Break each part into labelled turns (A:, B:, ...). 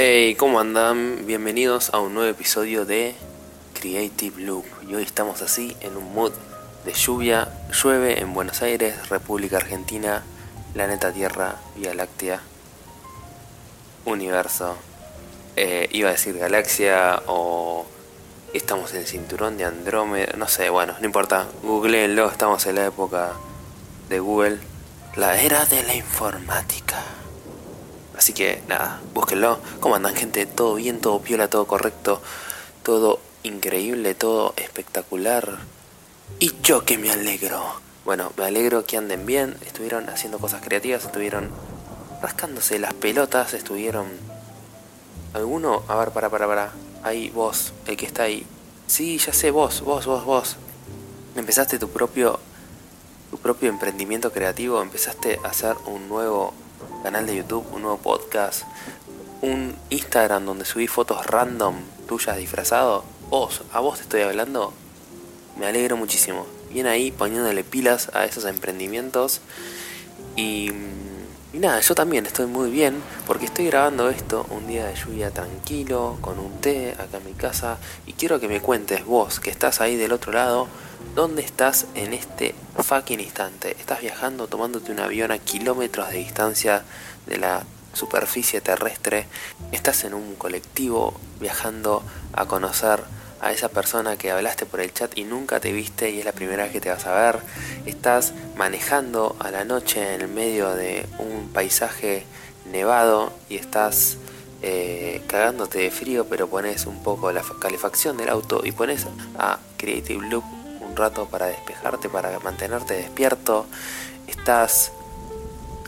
A: Hey, ¿cómo andan? Bienvenidos a un nuevo episodio de Creative Loop. Y hoy estamos así en un mood de lluvia. Llueve en Buenos Aires, República Argentina, planeta Tierra, Vía Láctea, Universo. Eh, iba a decir galaxia o estamos en el cinturón de Andrómeda. No sé, bueno, no importa. Googleenlo, estamos en la época de Google. La era de la informática. Así que nada, búsquenlo. ¿Cómo andan gente? ¿Todo bien? ¿Todo piola? ¿Todo correcto? ¿Todo increíble? ¿Todo espectacular? Y yo que me alegro. Bueno, me alegro que anden bien. Estuvieron haciendo cosas creativas, estuvieron rascándose las pelotas, estuvieron... ¿Alguno? A ver, para, para, para. Ahí, vos, el que está ahí. Sí, ya sé, vos, vos, vos, vos. Empezaste tu propio... Tu propio emprendimiento creativo, empezaste a hacer un nuevo canal de YouTube, un nuevo podcast, un Instagram donde subí fotos random tuyas disfrazado, vos, a vos te estoy hablando, me alegro muchísimo. Bien ahí poniéndole pilas a esos emprendimientos y, y nada, yo también estoy muy bien porque estoy grabando esto un día de lluvia tranquilo, con un té acá en mi casa y quiero que me cuentes vos que estás ahí del otro lado ¿Dónde estás en este fucking instante? ¿Estás viajando tomándote un avión a kilómetros de distancia de la superficie terrestre? ¿Estás en un colectivo viajando a conocer a esa persona que hablaste por el chat y nunca te viste y es la primera vez que te vas a ver? ¿Estás manejando a la noche en el medio de un paisaje nevado y estás... Eh, cagándote de frío, pero pones un poco la calefacción del auto y pones a Creative Loop rato para despejarte, para mantenerte despierto. Estás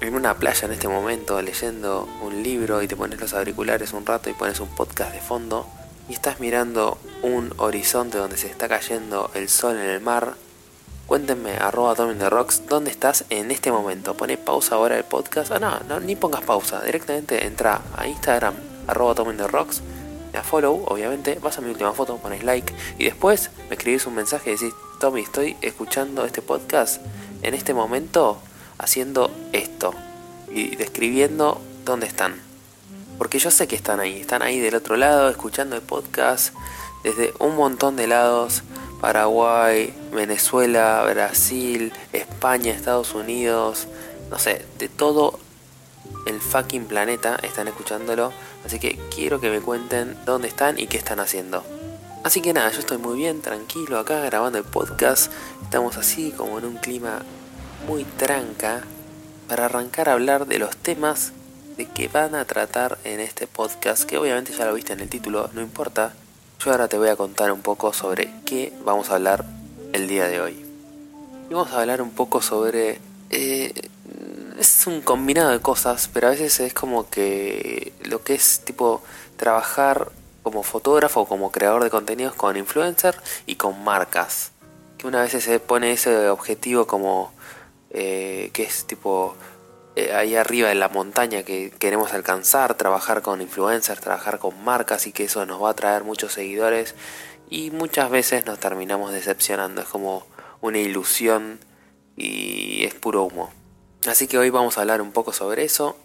A: en una playa en este momento leyendo un libro y te pones los auriculares un rato y pones un podcast de fondo y estás mirando un horizonte donde se está cayendo el sol en el mar. Cuéntenme, arroba the Rocks, ¿dónde estás en este momento? Poné pausa ahora el podcast. Ah, no, ni pongas pausa. Directamente entra a Instagram, arroba the Rocks, a follow, obviamente, vas a mi última foto, pones like y después me escribís un mensaje y decís, Tommy, estoy escuchando este podcast en este momento haciendo esto y describiendo dónde están. Porque yo sé que están ahí, están ahí del otro lado escuchando el podcast desde un montón de lados. Paraguay, Venezuela, Brasil, España, Estados Unidos, no sé, de todo el fucking planeta están escuchándolo. Así que quiero que me cuenten dónde están y qué están haciendo. Así que nada, yo estoy muy bien, tranquilo acá grabando el podcast. Estamos así como en un clima muy tranca para arrancar a hablar de los temas de que van a tratar en este podcast, que obviamente ya lo viste en el título, no importa. Yo ahora te voy a contar un poco sobre qué vamos a hablar el día de hoy. Y vamos a hablar un poco sobre... Eh, es un combinado de cosas, pero a veces es como que lo que es tipo trabajar como fotógrafo como creador de contenidos con influencer y con marcas. Que una vez se pone ese objetivo como eh, que es tipo eh, ahí arriba en la montaña que queremos alcanzar, trabajar con influencers, trabajar con marcas y que eso nos va a traer muchos seguidores y muchas veces nos terminamos decepcionando, es como una ilusión y es puro humo. Así que hoy vamos a hablar un poco sobre eso.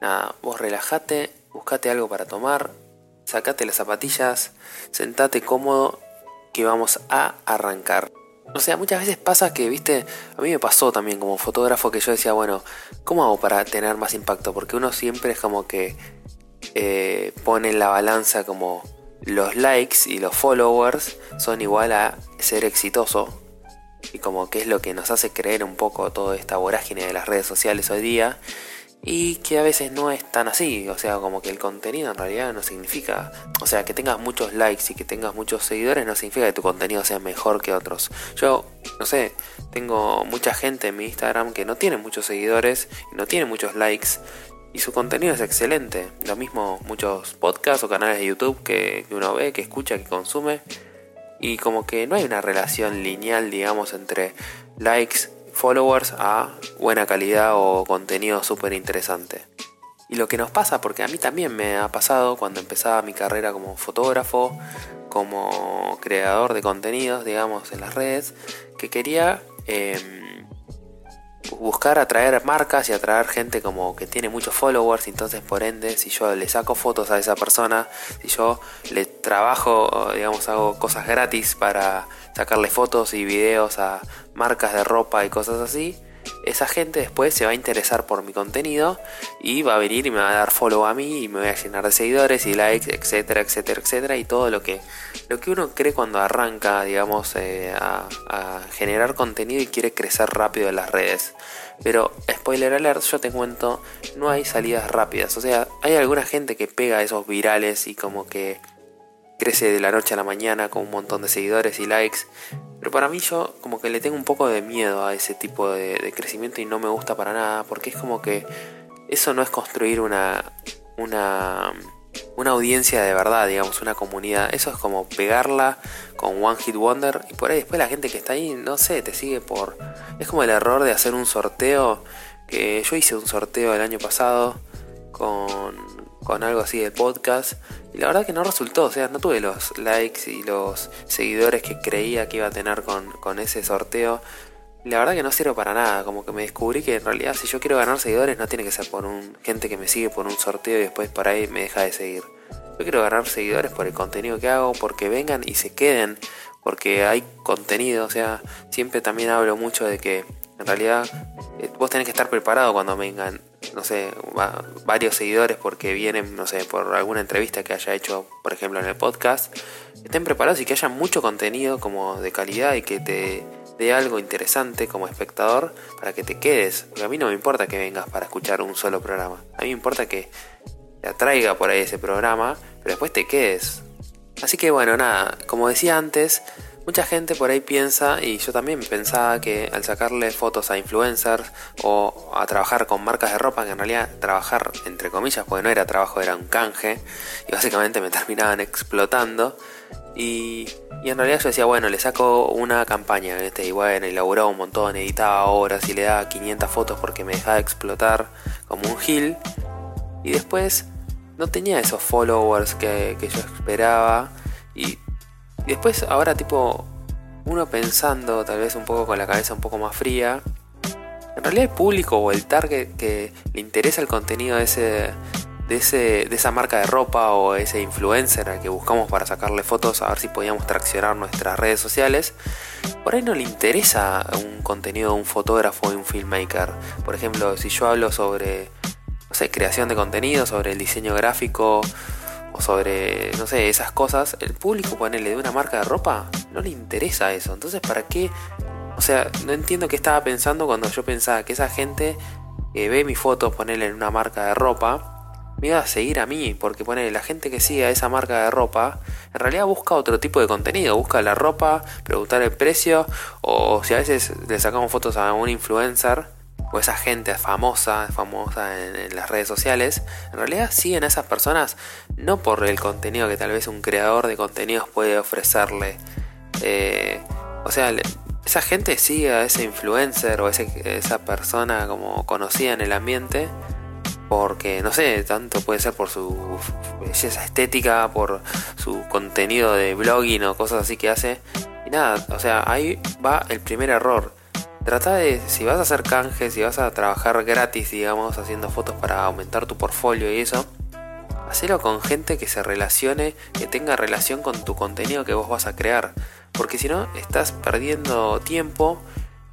A: Nada, vos relájate, buscate algo para tomar, sacate las zapatillas, sentate cómodo que vamos a arrancar. O sea, muchas veces pasa que, viste, a mí me pasó también como fotógrafo que yo decía, bueno, ¿cómo hago para tener más impacto? Porque uno siempre es como que eh, pone en la balanza como los likes y los followers son igual a ser exitoso. Y como que es lo que nos hace creer un poco toda esta vorágine de las redes sociales hoy día y que a veces no es tan así, o sea, como que el contenido en realidad no significa, o sea, que tengas muchos likes y que tengas muchos seguidores no significa que tu contenido sea mejor que otros. Yo, no sé, tengo mucha gente en mi Instagram que no tiene muchos seguidores no tiene muchos likes y su contenido es excelente. Lo mismo muchos podcasts o canales de YouTube que, que uno ve, que escucha, que consume y como que no hay una relación lineal, digamos, entre likes followers a buena calidad o contenido súper interesante. Y lo que nos pasa, porque a mí también me ha pasado cuando empezaba mi carrera como fotógrafo, como creador de contenidos, digamos, en las redes, que quería em, buscar atraer marcas y atraer gente como que tiene muchos followers, entonces por ende, si yo le saco fotos a esa persona, si yo le trabajo, digamos, hago cosas gratis para sacarle fotos y videos a marcas de ropa y cosas así, esa gente después se va a interesar por mi contenido y va a venir y me va a dar follow a mí y me voy a llenar de seguidores y likes, etcétera, etcétera, etcétera y todo lo que lo que uno cree cuando arranca, digamos, eh, a, a, generar contenido y quiere crecer rápido en las redes. Pero spoiler alert, yo te cuento, no hay salidas rápidas. O sea, hay alguna gente que pega esos virales y como que crece de la noche a la mañana con un montón de seguidores y likes. Pero para mí yo como que le tengo un poco de miedo a ese tipo de, crecimiento y no me gusta para nada porque es como que eso no es construir una, una, una audiencia de verdad, digamos, una comunidad. Eso es como pegarla con One Hit Wonder y por ahí después la gente que está ahí, no sé, te sigue por... Es como el error de hacer un sorteo, que yo hice un sorteo el año pasado con, con algo así de podcast y la verdad que no resultó, o sea, no tuve los likes y los seguidores que creía que iba a tener con, ese sorteo. La verdad que no sirve para nada, como que me descubrí que en realidad si yo quiero ganar seguidores no tiene que ser por un gente que me sigue por un sorteo y después por ahí me deja de seguir. Yo quiero ganar seguidores por el contenido que hago, porque vengan y se queden, porque hay contenido, o sea, siempre también hablo mucho de que en realidad eh, vos tenés que estar preparado cuando vengan no sé, varios seguidores porque vienen, no sé, por alguna entrevista que haya hecho, por ejemplo, en el podcast, estén preparados y que haya mucho contenido como de calidad y que te dé algo interesante como espectador para que te quedes. Porque a mí no me importa que vengas para escuchar un solo programa. A mí me importa que te atraiga por ahí ese programa, pero después te quedes. Así que bueno, nada, como decía antes, Mucha gente por ahí piensa, y yo también pensaba que al sacarle fotos a influencers o a trabajar con marcas de ropa, que en realidad trabajar entre comillas, porque no era trabajo, era un canje, y básicamente me terminaban explotando. Y, en realidad yo decía, bueno, le saco una campaña, este, y bueno, elaboraba un montón, editaba horas y le daba 500 fotos porque me dejaba explotar como un gil. Y después no tenía esos followers que, que yo esperaba. Y y después, ahora tipo, uno pensando tal vez un poco con la cabeza un poco más fría, en realidad el público o el target que le interesa el contenido de, ese, de, ese, de esa marca de ropa o ese influencer al que buscamos para sacarle fotos a ver si podíamos traccionar nuestras redes sociales, por ahí no le interesa un contenido de un fotógrafo o un filmmaker. Por ejemplo, si yo hablo sobre, no sé, creación de contenido, sobre el diseño gráfico, o sobre, no sé, esas cosas, el público, ponerle de una marca de ropa, no le interesa eso. Entonces, ¿para qué? O sea, no entiendo qué estaba pensando cuando yo pensaba que esa gente que ve mis fotos, ponerle en una marca de ropa, me iba a seguir a mí, porque pone la gente que sigue a esa marca de ropa, en realidad busca otro tipo de contenido, busca la ropa, preguntar el precio, o si a veces le sacamos fotos a un influencer, o esa gente famosa, famosa en, las redes sociales, en realidad siguen a esas personas no por el contenido que tal vez un creador de contenidos puede ofrecerle. Eh, o sea, esa gente sigue a ese influencer o esa persona como conocida en el ambiente porque no sé, tanto puede ser por su belleza estética, por su contenido de blogging o cosas así que hace. Y nada, o sea, ahí va el primer error Trata de, si vas a hacer canjes, si vas a trabajar gratis, digamos, haciendo fotos para aumentar tu portfolio y eso, hacelo con gente que se relacione, que tenga relación con tu contenido que vos vas a crear. Porque si no, estás perdiendo tiempo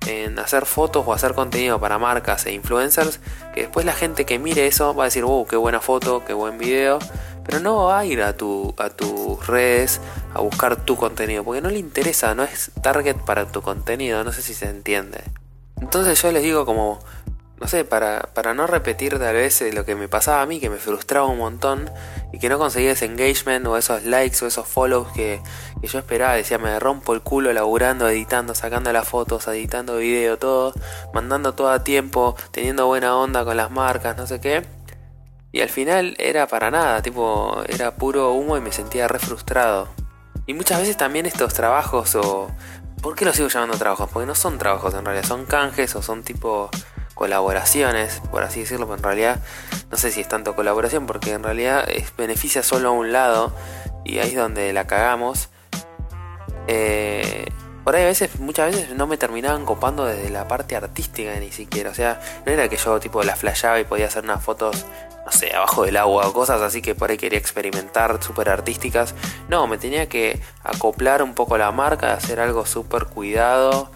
A: en hacer fotos o hacer contenido para marcas e influencers, que después la gente que mire eso va a decir, wow, qué buena foto, qué buen video, pero no va a ir a, tu, a tus redes a buscar tu contenido, porque no le interesa, no es target para tu contenido, no sé si se entiende. Entonces yo les digo como, no sé, para, para no repetir tal vez lo que me pasaba a mí, que me frustraba un montón y que no conseguía ese engagement o esos likes o esos follows que, que yo esperaba, decía, me rompo el culo laburando, editando, sacando las fotos, editando video, todo, mandando todo a tiempo, teniendo buena onda con las marcas, no sé qué y al final era para nada, tipo, era puro humo y me sentía re frustrado. Y muchas veces también estos trabajos o... ¿Por qué los sigo llamando trabajos? Porque no son trabajos en realidad, son canjes o son tipo colaboraciones, por así decirlo, pero en realidad no sé si es tanto colaboración porque en realidad beneficia solo a un lado y ahí es donde la cagamos. Eh, por ahí a veces, muchas veces no me terminaban copando desde la parte artística ni siquiera. O sea, no era que yo tipo la flashaba y podía hacer unas fotos, no sé, abajo del agua cosas así que por ahí quería experimentar súper artísticas. No, me tenía que acoplar un poco la marca, hacer algo súper cuidado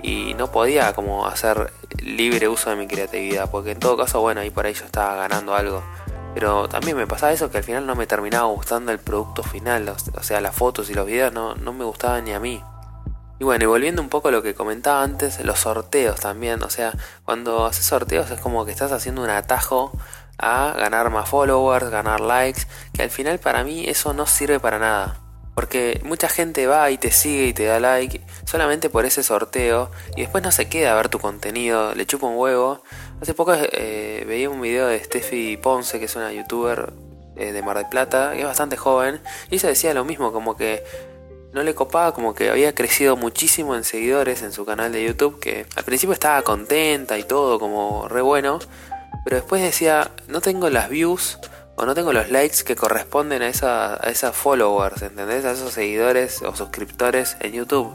A: y no podía como hacer libre uso de mi creatividad, porque en todo caso, bueno, ahí por ahí yo estaba ganando algo. Pero también me pasaba eso que al final no me terminaba gustando el producto final, o sea, las fotos y los videos no, no me gustaban ni a mí. Y bueno, y volviendo un poco a lo que comentaba antes, los sorteos también, o sea, cuando haces sorteos es como que estás haciendo un atajo a ganar más followers, ganar likes, que al final para mí eso no sirve para nada. Porque mucha gente va y te sigue y te da like solamente por ese sorteo y después no se queda a ver tu contenido, le chupa un huevo. Hace poco eh, veía un video de Steffi Ponce, que es una youtuber eh, de Mar del Plata, que es bastante joven, y ella decía lo mismo, como que no le copaba, como que había crecido muchísimo en seguidores en su canal de YouTube, que al principio estaba contenta y todo, como re bueno, pero después decía, no tengo las views o no tengo los likes que corresponden a, esa, a esas followers, ¿entendés? A esos seguidores o suscriptores en YouTube.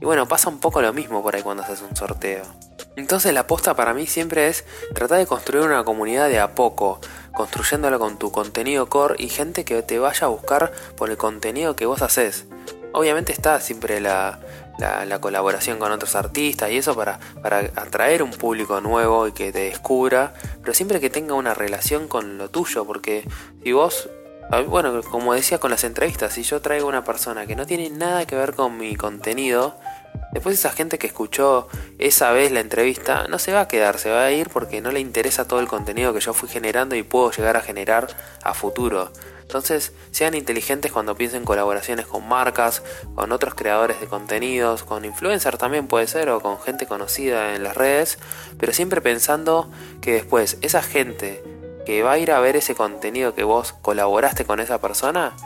A: Y bueno, pasa un poco lo mismo por ahí cuando haces un sorteo. Entonces la aposta para mí siempre es tratar de construir una comunidad de a poco, construyéndola con tu contenido core y gente que te vaya a buscar por el contenido que vos haces. Obviamente está siempre la, la, colaboración con otros artistas y eso para, para atraer un público nuevo y que te descubra, pero siempre que tenga una relación con lo tuyo, porque si vos, bueno, como decía con las entrevistas, si yo traigo una persona que no tiene nada que ver con mi contenido, después esa gente que escuchó esa vez la entrevista no se va a quedar, se va a ir porque no le interesa todo el contenido que yo fui generando y puedo llegar a generar a futuro. Entonces, sean inteligentes cuando piensen colaboraciones con marcas, con otros creadores de contenidos, con influencers también puede ser, o con gente conocida en las redes, pero siempre pensando que después esa gente que va a ir a ver ese contenido que vos colaboraste con esa persona,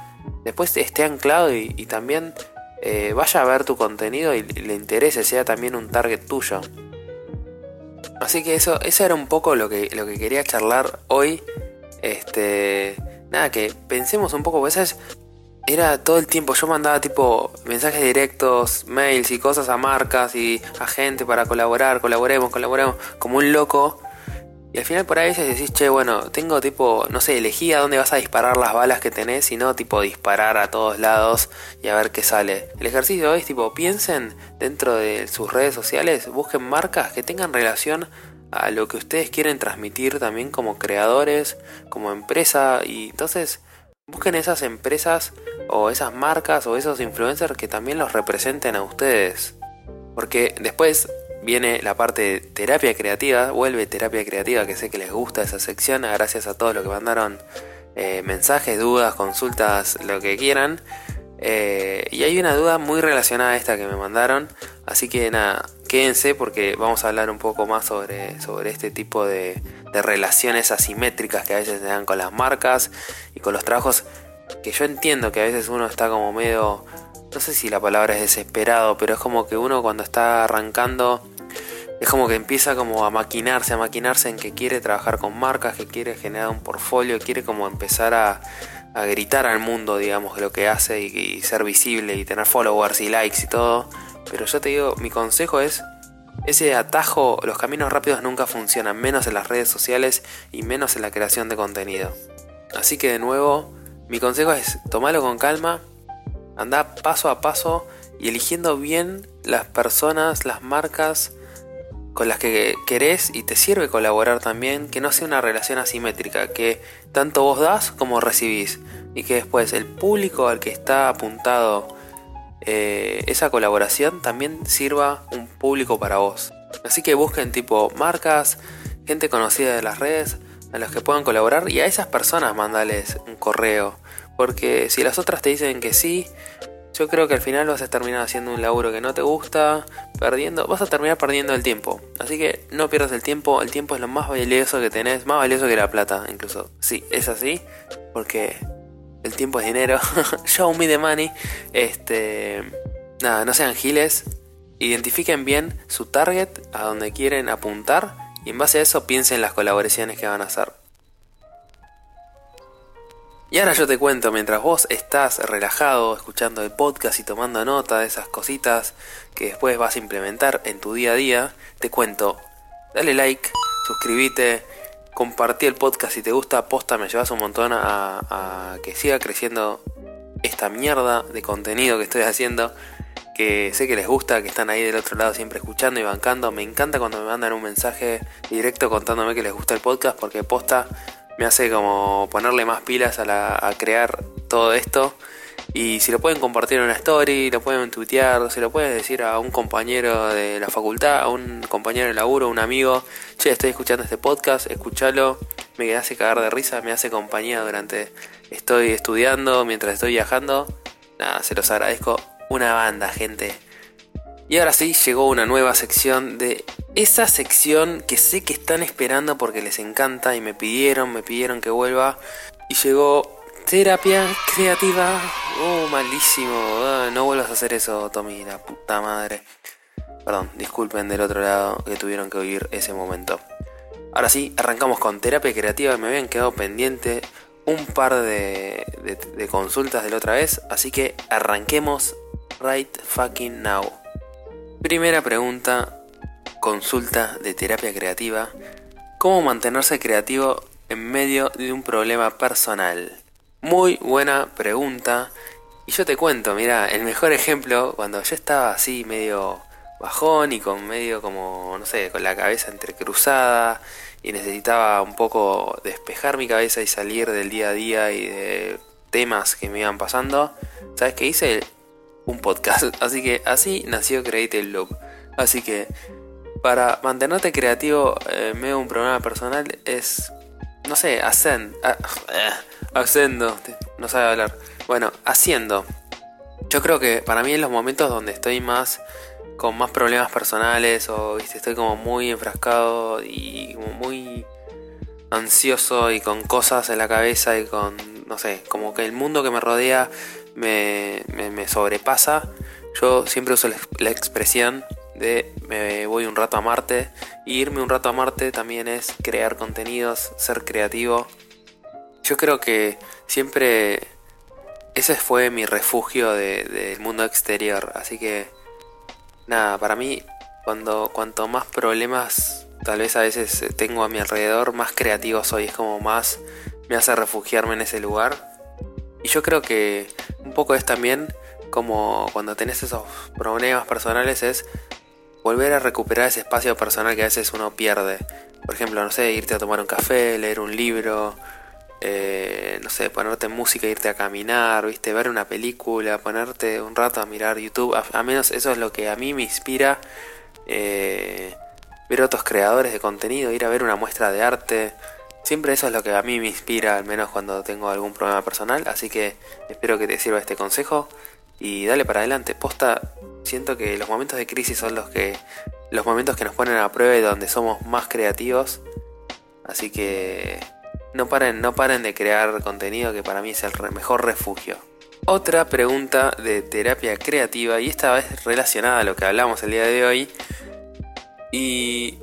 A: después esté anclado y, también eh, vaya a ver tu contenido y le interese, sea también un target tuyo. Así que eso, eso era un poco lo que, lo que quería charlar hoy. Este, nada, que pensemos un poco, pues era todo el tiempo, yo mandaba tipo mensajes directos, mails y cosas a marcas y a gente para colaborar, colaboremos, colaboremos, como un loco. Y al final por ahí decís, che, bueno, tengo tipo, no sé, elegí a dónde vas a disparar las balas que tenés y no tipo disparar a todos lados y a ver qué sale. El ejercicio es tipo, piensen dentro de sus redes sociales, busquen marcas que tengan relación a lo que ustedes quieren transmitir también como creadores, como empresa y entonces busquen esas empresas o esas marcas o esos influencers que también los representen a ustedes. Porque después viene la parte de terapia creativa, vuelve terapia creativa, que sé que les gusta esa sección, gracias a todos los que mandaron eh, mensajes, dudas, consultas, lo que quieran. Eh, y hay una duda muy relacionada a esta que me mandaron, así que nada, quédense porque vamos a hablar un poco más sobre, sobre este tipo de, de relaciones asimétricas que a veces se dan con las marcas y con los trabajos que yo entiendo que a veces uno está como medio, no sé si la palabra es desesperado, pero es como que uno cuando está arrancando es como que empieza como a maquinarse, a maquinarse en que quiere trabajar con marcas, que quiere generar un portfolio, quiere como empezar a, a gritar al mundo, digamos, lo que hace y, ser visible y tener followers y likes y todo. Pero yo te digo, mi consejo es, ese atajo, los caminos rápidos nunca funcionan, menos en las redes sociales y menos en la creación de contenido. Así que de nuevo, mi consejo es tomarlo con calma, anda paso a paso y eligiendo bien las personas, las marcas, con las que querés y te sirve colaborar también, que no sea una relación asimétrica, que tanto vos das como recibís y que después el público al que está apuntado eh, esa colaboración también sirva un público para vos. Así que busquen tipo marcas, gente conocida de las redes a los que puedan colaborar y a esas personas mandales un correo. Porque si las otras te dicen que sí, yo creo que al final vas a terminar haciendo un laburo que no te gusta, perdiendo, vas a terminar perdiendo el tiempo. Así que no pierdas el tiempo, el tiempo es lo más valioso que tenés, más valioso que la plata, incluso. Sí, es así, porque el tiempo es dinero. Show me the money. Este, nada, no sean giles, identifiquen bien su target, a donde quieren apuntar y en base a eso piensen las colaboraciones que van a hacer. Y ahora yo te cuento, mientras vos estás relajado escuchando el podcast y tomando nota de esas cositas que después vas a implementar en tu día a día, te cuento, dale like, suscríbete, compartí el podcast si te gusta, posta, me llevas un montón a, a que siga creciendo esta mierda de contenido que estoy haciendo que sé que les gusta, que están ahí del otro lado siempre escuchando y bancando. Me encanta cuando me mandan un mensaje directo contándome que les gusta el podcast porque posta me hace como ponerle más pilas a, crear todo esto. Y si lo pueden compartir en una story, lo pueden tuitear, se lo pueden decir a un compañero de la facultad, a un compañero de laburo, un amigo, che, estoy escuchando este podcast, escúchalo, me hace cagar de risa, me hace compañía durante estoy estudiando, mientras estoy viajando. Nada, se los agradezco una banda, gente. Y ahora sí, llegó una nueva sección de esa sección que sé que están esperando porque les encanta y me pidieron, me pidieron que vuelva. Y llegó terapia creativa. Oh, malísimo. No vuelvas a hacer eso, Tommy, la puta madre. Perdón, disculpen del otro lado que tuvieron que oír ese momento. Ahora sí, arrancamos con terapia creativa. Me habían quedado pendiente un par de consultas de la otra vez. Así que arranquemos right fucking now. Primera pregunta, consulta de terapia creativa. ¿Cómo mantenerse creativo en medio de un problema personal? Muy buena pregunta. Y yo te cuento, mira, el mejor ejemplo, cuando yo estaba así medio bajón y con medio como, no sé, con la cabeza entrecruzada y necesitaba un poco despejar mi cabeza y salir del día a día y de temas que me iban pasando, ¿sabes qué hice? un podcast. Así que así nació Create el Loop. Así que para mantenerte creativo en medio de un problema personal es, no sé, hacen, haciendo, no sabe hablar. Bueno, haciendo. Yo creo que para mí en los momentos donde estoy más con más problemas personales o estoy como muy enfrascado y como muy ansioso y con cosas en la cabeza y con no sé, como que el mundo que me rodea me, me, sobrepasa, yo siempre uso la expresión de me voy un rato a Marte. Y irme un rato a Marte también es crear contenidos, ser creativo. Yo creo que siempre ese fue mi refugio del mundo exterior. Así que nada, para mí cuando cuanto más problemas tal vez a veces tengo a mi alrededor, más creativo soy. Es como más me hace refugiarme en ese lugar. Y yo creo que un poco es también como cuando tenés esos problemas personales es volver a recuperar ese espacio personal que a veces uno pierde. Por ejemplo, no sé, irte a tomar un café, leer un libro, eh, no sé, ponerte música, irte a caminar, viste, ver una película, ponerte un rato a mirar YouTube. A, menos eso es lo que a mí me inspira. Eh, ver otros creadores de contenido, ir a ver una muestra de arte. Siempre eso es lo que a mí me inspira, al menos cuando tengo algún problema personal, así que espero que te sirva este consejo y dale para adelante. Posta, siento que los momentos de crisis son los que los momentos que nos ponen a prueba y donde somos más creativos. Así que no paren, no paren de crear contenido que para mí es el mejor refugio. Otra pregunta de terapia creativa y esta vez relacionada a lo que hablamos el día de hoy. Y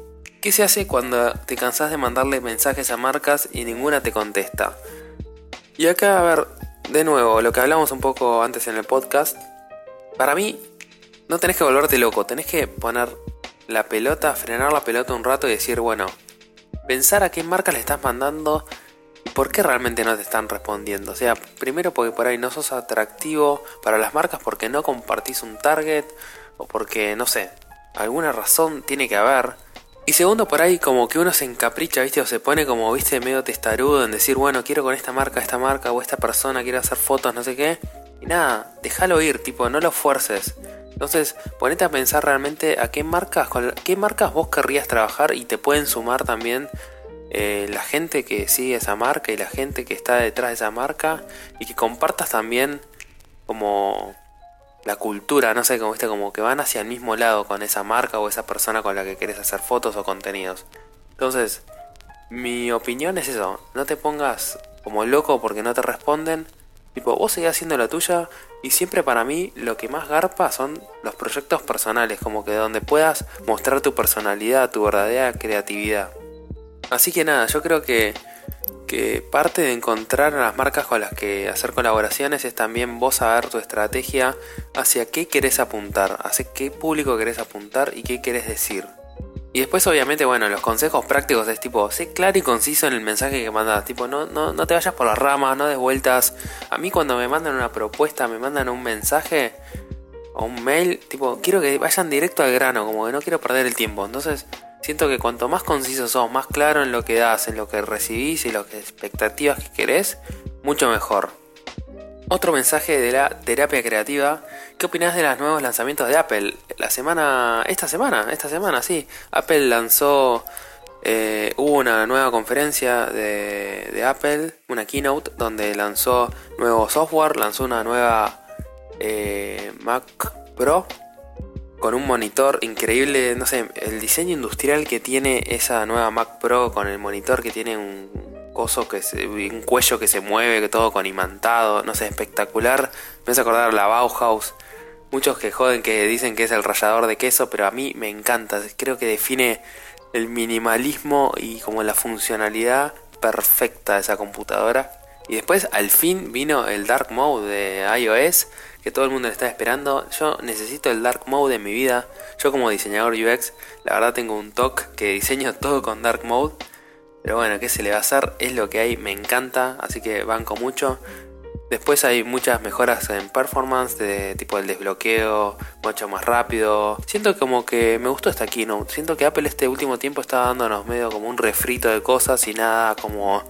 A: ¿Qué se hace cuando te cansas de mandarle mensajes a marcas y ninguna te contesta? Y acá, a ver, de nuevo, lo que hablamos un poco antes en el podcast. Para mí, no tenés que volverte loco, tenés que poner la pelota, frenar la pelota un rato y decir, bueno, pensar a qué marcas le estás mandando y por qué realmente no te están respondiendo. O sea, primero porque por ahí no sos atractivo para las marcas porque no compartís un target o porque, no sé, alguna razón tiene que haber. Y segundo, por ahí como que uno se encapricha, ¿viste? O se pone como, ¿viste? Medio testarudo en decir, bueno, quiero con esta marca, esta marca o esta persona, quiero hacer fotos, no sé qué. Y nada, déjalo ir, tipo, no lo fuerces. Entonces, ponete a pensar realmente a qué marcas, qué marcas vos querrías trabajar y te pueden sumar también eh, la gente que sigue esa marca y la gente que está detrás de esa marca y que compartas también como la cultura, no sé, como viste, como que van hacia el mismo lado con esa marca o esa persona con la que quieres hacer fotos o contenidos. Entonces, mi opinión es eso, no te pongas como loco porque no te responden. Tipo, vos seguís haciendo la tuya y siempre para mí lo que más garpa son los proyectos personales, como que donde puedas mostrar tu personalidad, tu verdadera creatividad. Así que nada, yo creo que que parte de encontrar a las marcas con las que hacer colaboraciones es también vos saber tu estrategia hacia qué querés apuntar, hacia qué público querés apuntar y qué querés decir. Y después obviamente, bueno, los consejos prácticos es tipo, sé claro y conciso en el mensaje que mandas, tipo, no, no, no te vayas por las ramas, no des vueltas. A mí cuando me mandan una propuesta, me mandan un mensaje o un mail, tipo, quiero que vayan directo al grano, como que no quiero perder el tiempo. Entonces, siento que cuanto más conciso sos, más claro en lo que das, en lo que recibís y que expectativas que querés, mucho mejor. Otro mensaje de la terapia creativa. ¿Qué opinas de los nuevos lanzamientos de Apple? La semana. Esta semana, esta semana, sí. Apple lanzó. Eh, hubo una nueva conferencia de, de, Apple, una keynote, donde lanzó nuevo software, lanzó una nueva eh, Mac Pro con un monitor increíble. No sé, el diseño industrial que tiene esa nueva Mac Pro con el monitor que tiene un coso que un cuello que se mueve, todo con imantado, no sé, espectacular. Me hace acordar la Bauhaus. Muchos que joden que dicen que es el rallador de queso, pero a mí me encanta. Creo que define el minimalismo y como la funcionalidad perfecta de esa computadora. Y después al fin vino el Dark Mode de iOS, que todo el mundo le está esperando. Yo necesito el Dark Mode en mi vida. Yo como diseñador UX, la verdad tengo un toque que diseño todo con Dark Mode. Pero bueno, ¿qué se le va a hacer? Es lo que hay, me encanta, así que banco mucho. Después hay muchas mejoras en performance, de tipo el desbloqueo, mucho más rápido. Siento como que me gustó esta keynote. Siento que Apple este último tiempo está dándonos medio como un refrito de cosas y nada como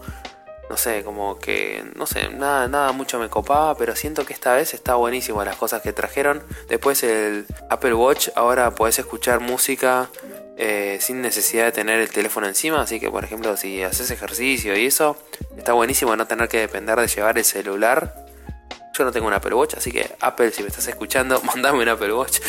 A: no sé, como que, no sé, nada, nada mucho me copaba, pero siento que esta vez está buenísimo las cosas que trajeron. Después el Apple Watch, ahora podés escuchar música eh, sin necesidad de tener el teléfono encima, así que por ejemplo si haces ejercicio y eso, está buenísimo no tener que depender de llevar el celular. Yo no tengo un Apple Watch, así que Apple, si me estás escuchando, mandame un Apple Watch,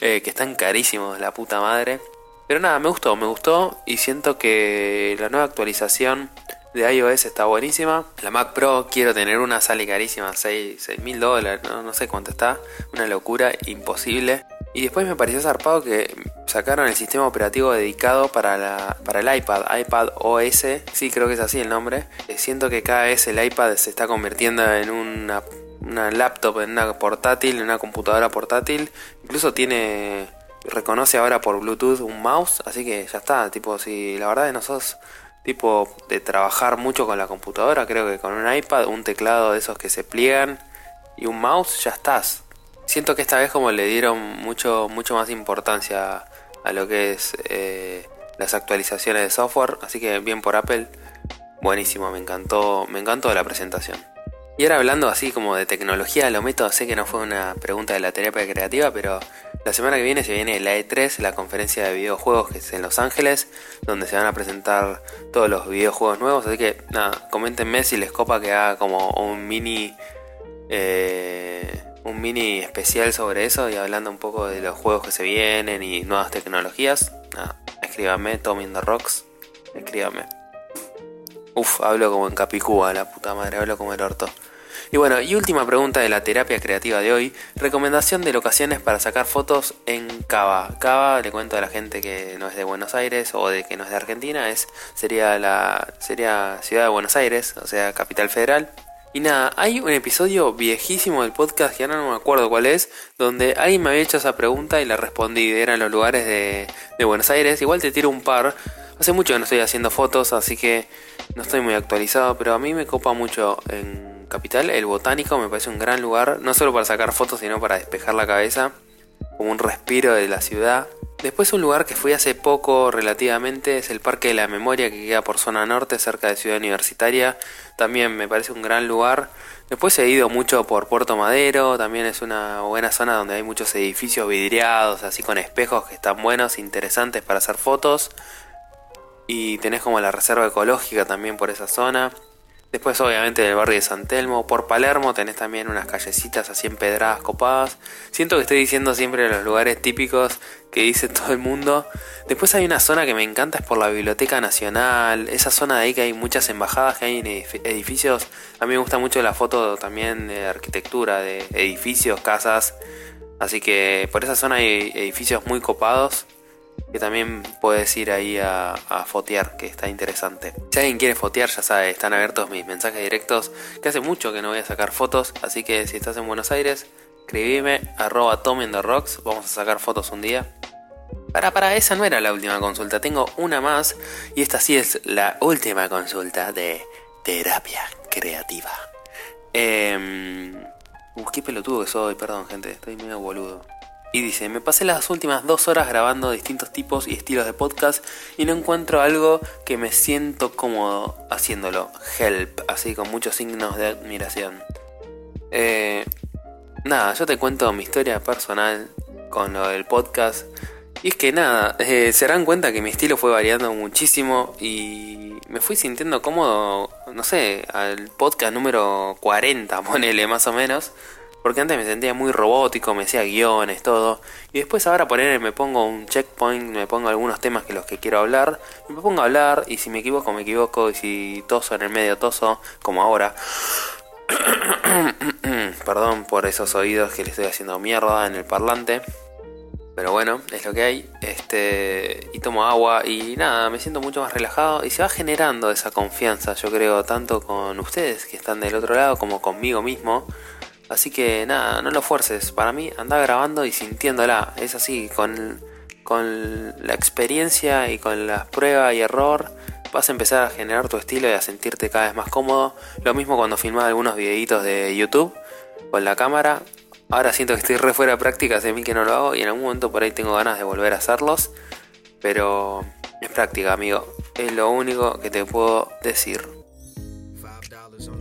A: eh, que están carísimos, la puta madre. Pero nada, me gustó, me gustó y siento que la nueva actualización de iOS está buenísima. La Mac Pro quiero tener una, sale carísima, 6 mil dólares, no, sé cuánto está. Una locura, imposible. Y después me pareció zarpado que sacaron el sistema operativo dedicado para, la, para el iPad, iPad OS, sí creo que es así el nombre. Eh, siento que cada vez el iPad se está convirtiendo en una, una laptop, en una portátil, en una computadora portátil. Incluso tiene reconoce ahora por Bluetooth un mouse, así que ya está, tipo si la verdad es no sos tipo de trabajar mucho con la computadora, creo que con un iPad, un teclado de esos que se pliegan y un mouse, ya estás. Siento que esta vez como le dieron mucho, mucho más importancia a lo que es eh, las actualizaciones de software, así que bien por Apple, buenísimo, me encantó, me encantó la presentación. Y ahora hablando así como de tecnología, lo meto, sé que no fue una pregunta de la terapia creativa, pero la semana que viene se viene la E3, la conferencia de videojuegos que es en Los Ángeles, donde se van a presentar todos los videojuegos nuevos. Así que nada, coméntenme si les copa que haga como un mini. Eh, un mini especial sobre eso y hablando un poco de los juegos que se vienen y nuevas tecnologías. Escríbame, Tommy in the Rocks. Escríbame. Uf, hablo como en Capicúa, la puta madre, hablo como el orto. Y bueno, y última pregunta de la terapia creativa de hoy. Recomendación de locaciones para sacar fotos en Cava. Cava, le cuento a la gente que no es de Buenos Aires o de que no es de Argentina, es sería la sería Ciudad de Buenos Aires, o sea, capital federal. Y nada, hay un episodio viejísimo del podcast que ahora no me acuerdo cuál es, donde alguien me había hecho esa pregunta y la respondí. Eran los lugares de, de Buenos Aires. Igual te tiro un par. Hace mucho que no estoy haciendo fotos, así que no estoy muy actualizado, pero a mí me copa mucho en capital, el botánico me parece un gran lugar, no solo para sacar fotos, sino para despejar la cabeza, como un respiro de la ciudad. Después un lugar que fui hace poco relativamente es el Parque de la Memoria que queda por zona norte cerca de Ciudad Universitaria. También me parece un gran lugar. Después he ido mucho por Puerto Madero, también es una buena zona donde hay muchos edificios vidriados, así con espejos que están buenos, interesantes para hacer fotos. Y tenés como la reserva ecológica también por esa zona. Después obviamente del barrio de San Telmo, por Palermo tenés también unas callecitas así empedradas, copadas. Siento que estoy diciendo siempre los lugares típicos que dice todo el mundo. Después hay una zona que me encanta, es por la Biblioteca Nacional, esa zona de ahí que hay muchas embajadas, que hay edificios. A mí me gusta mucho la foto también de arquitectura, de edificios, casas. Así que por esa zona hay edificios muy copados que también puedes ir ahí a, fotear, que está interesante. Si alguien quiere fotear, ya sabe, están abiertos mis mensajes directos, que hace mucho que no voy a sacar fotos, así que si estás en Buenos Aires, escribime arroba rocks, vamos a sacar fotos un día. Para, para, esa no era la última consulta, tengo una más y esta sí es la última consulta de terapia creativa. Eh, uh, qué pelotudo que soy, perdón gente, estoy medio boludo. Y dice, me pasé las últimas dos horas grabando distintos tipos y estilos de podcast y no encuentro algo que me siento cómodo haciéndolo. Help, así con muchos signos de admiración. Eh, nada, yo te cuento mi historia personal con lo del podcast. Y es que nada, eh, se darán cuenta que mi estilo fue variando muchísimo y me fui sintiendo cómodo, no sé, al podcast número 40, ponele más o menos. Porque antes me sentía muy robótico, me hacía guiones, todo. Y después ahora poner, me pongo un checkpoint, me pongo algunos temas que los que quiero hablar. Me pongo a hablar y si me equivoco, me equivoco. Y si toso en el medio, toso, como ahora. Perdón por esos oídos que le estoy haciendo mierda en el parlante. Pero bueno, es lo que hay. Este. Y tomo agua y nada, me siento mucho más relajado. Y se va generando esa confianza, yo creo, tanto con ustedes que están del otro lado como conmigo mismo. Así que nada, no lo fuerces. Para mí, anda grabando y sintiéndola. Es así, con, con la experiencia y con la prueba y error, vas a empezar a generar tu estilo y a sentirte cada vez más cómodo. Lo mismo cuando filmas algunos videitos de YouTube con la cámara. Ahora siento que estoy re fuera de práctica, hace mí que no lo hago y en algún momento por ahí tengo ganas de volver a hacerlos. Pero es práctica, amigo. Es lo único que te puedo decir.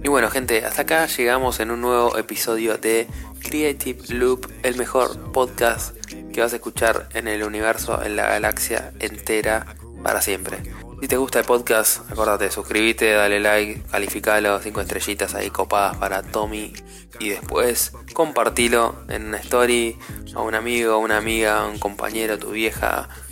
A: Y bueno gente, hasta acá llegamos en un nuevo episodio de Creative Loop, el mejor podcast que vas a escuchar en el universo, en la galaxia entera, para siempre. Si te gusta el podcast, acuérdate, suscríbete, dale like, calificalo, 5 estrellitas ahí copadas para Tommy y después compartilo en una story a un amigo, una amiga, un compañero, tu vieja,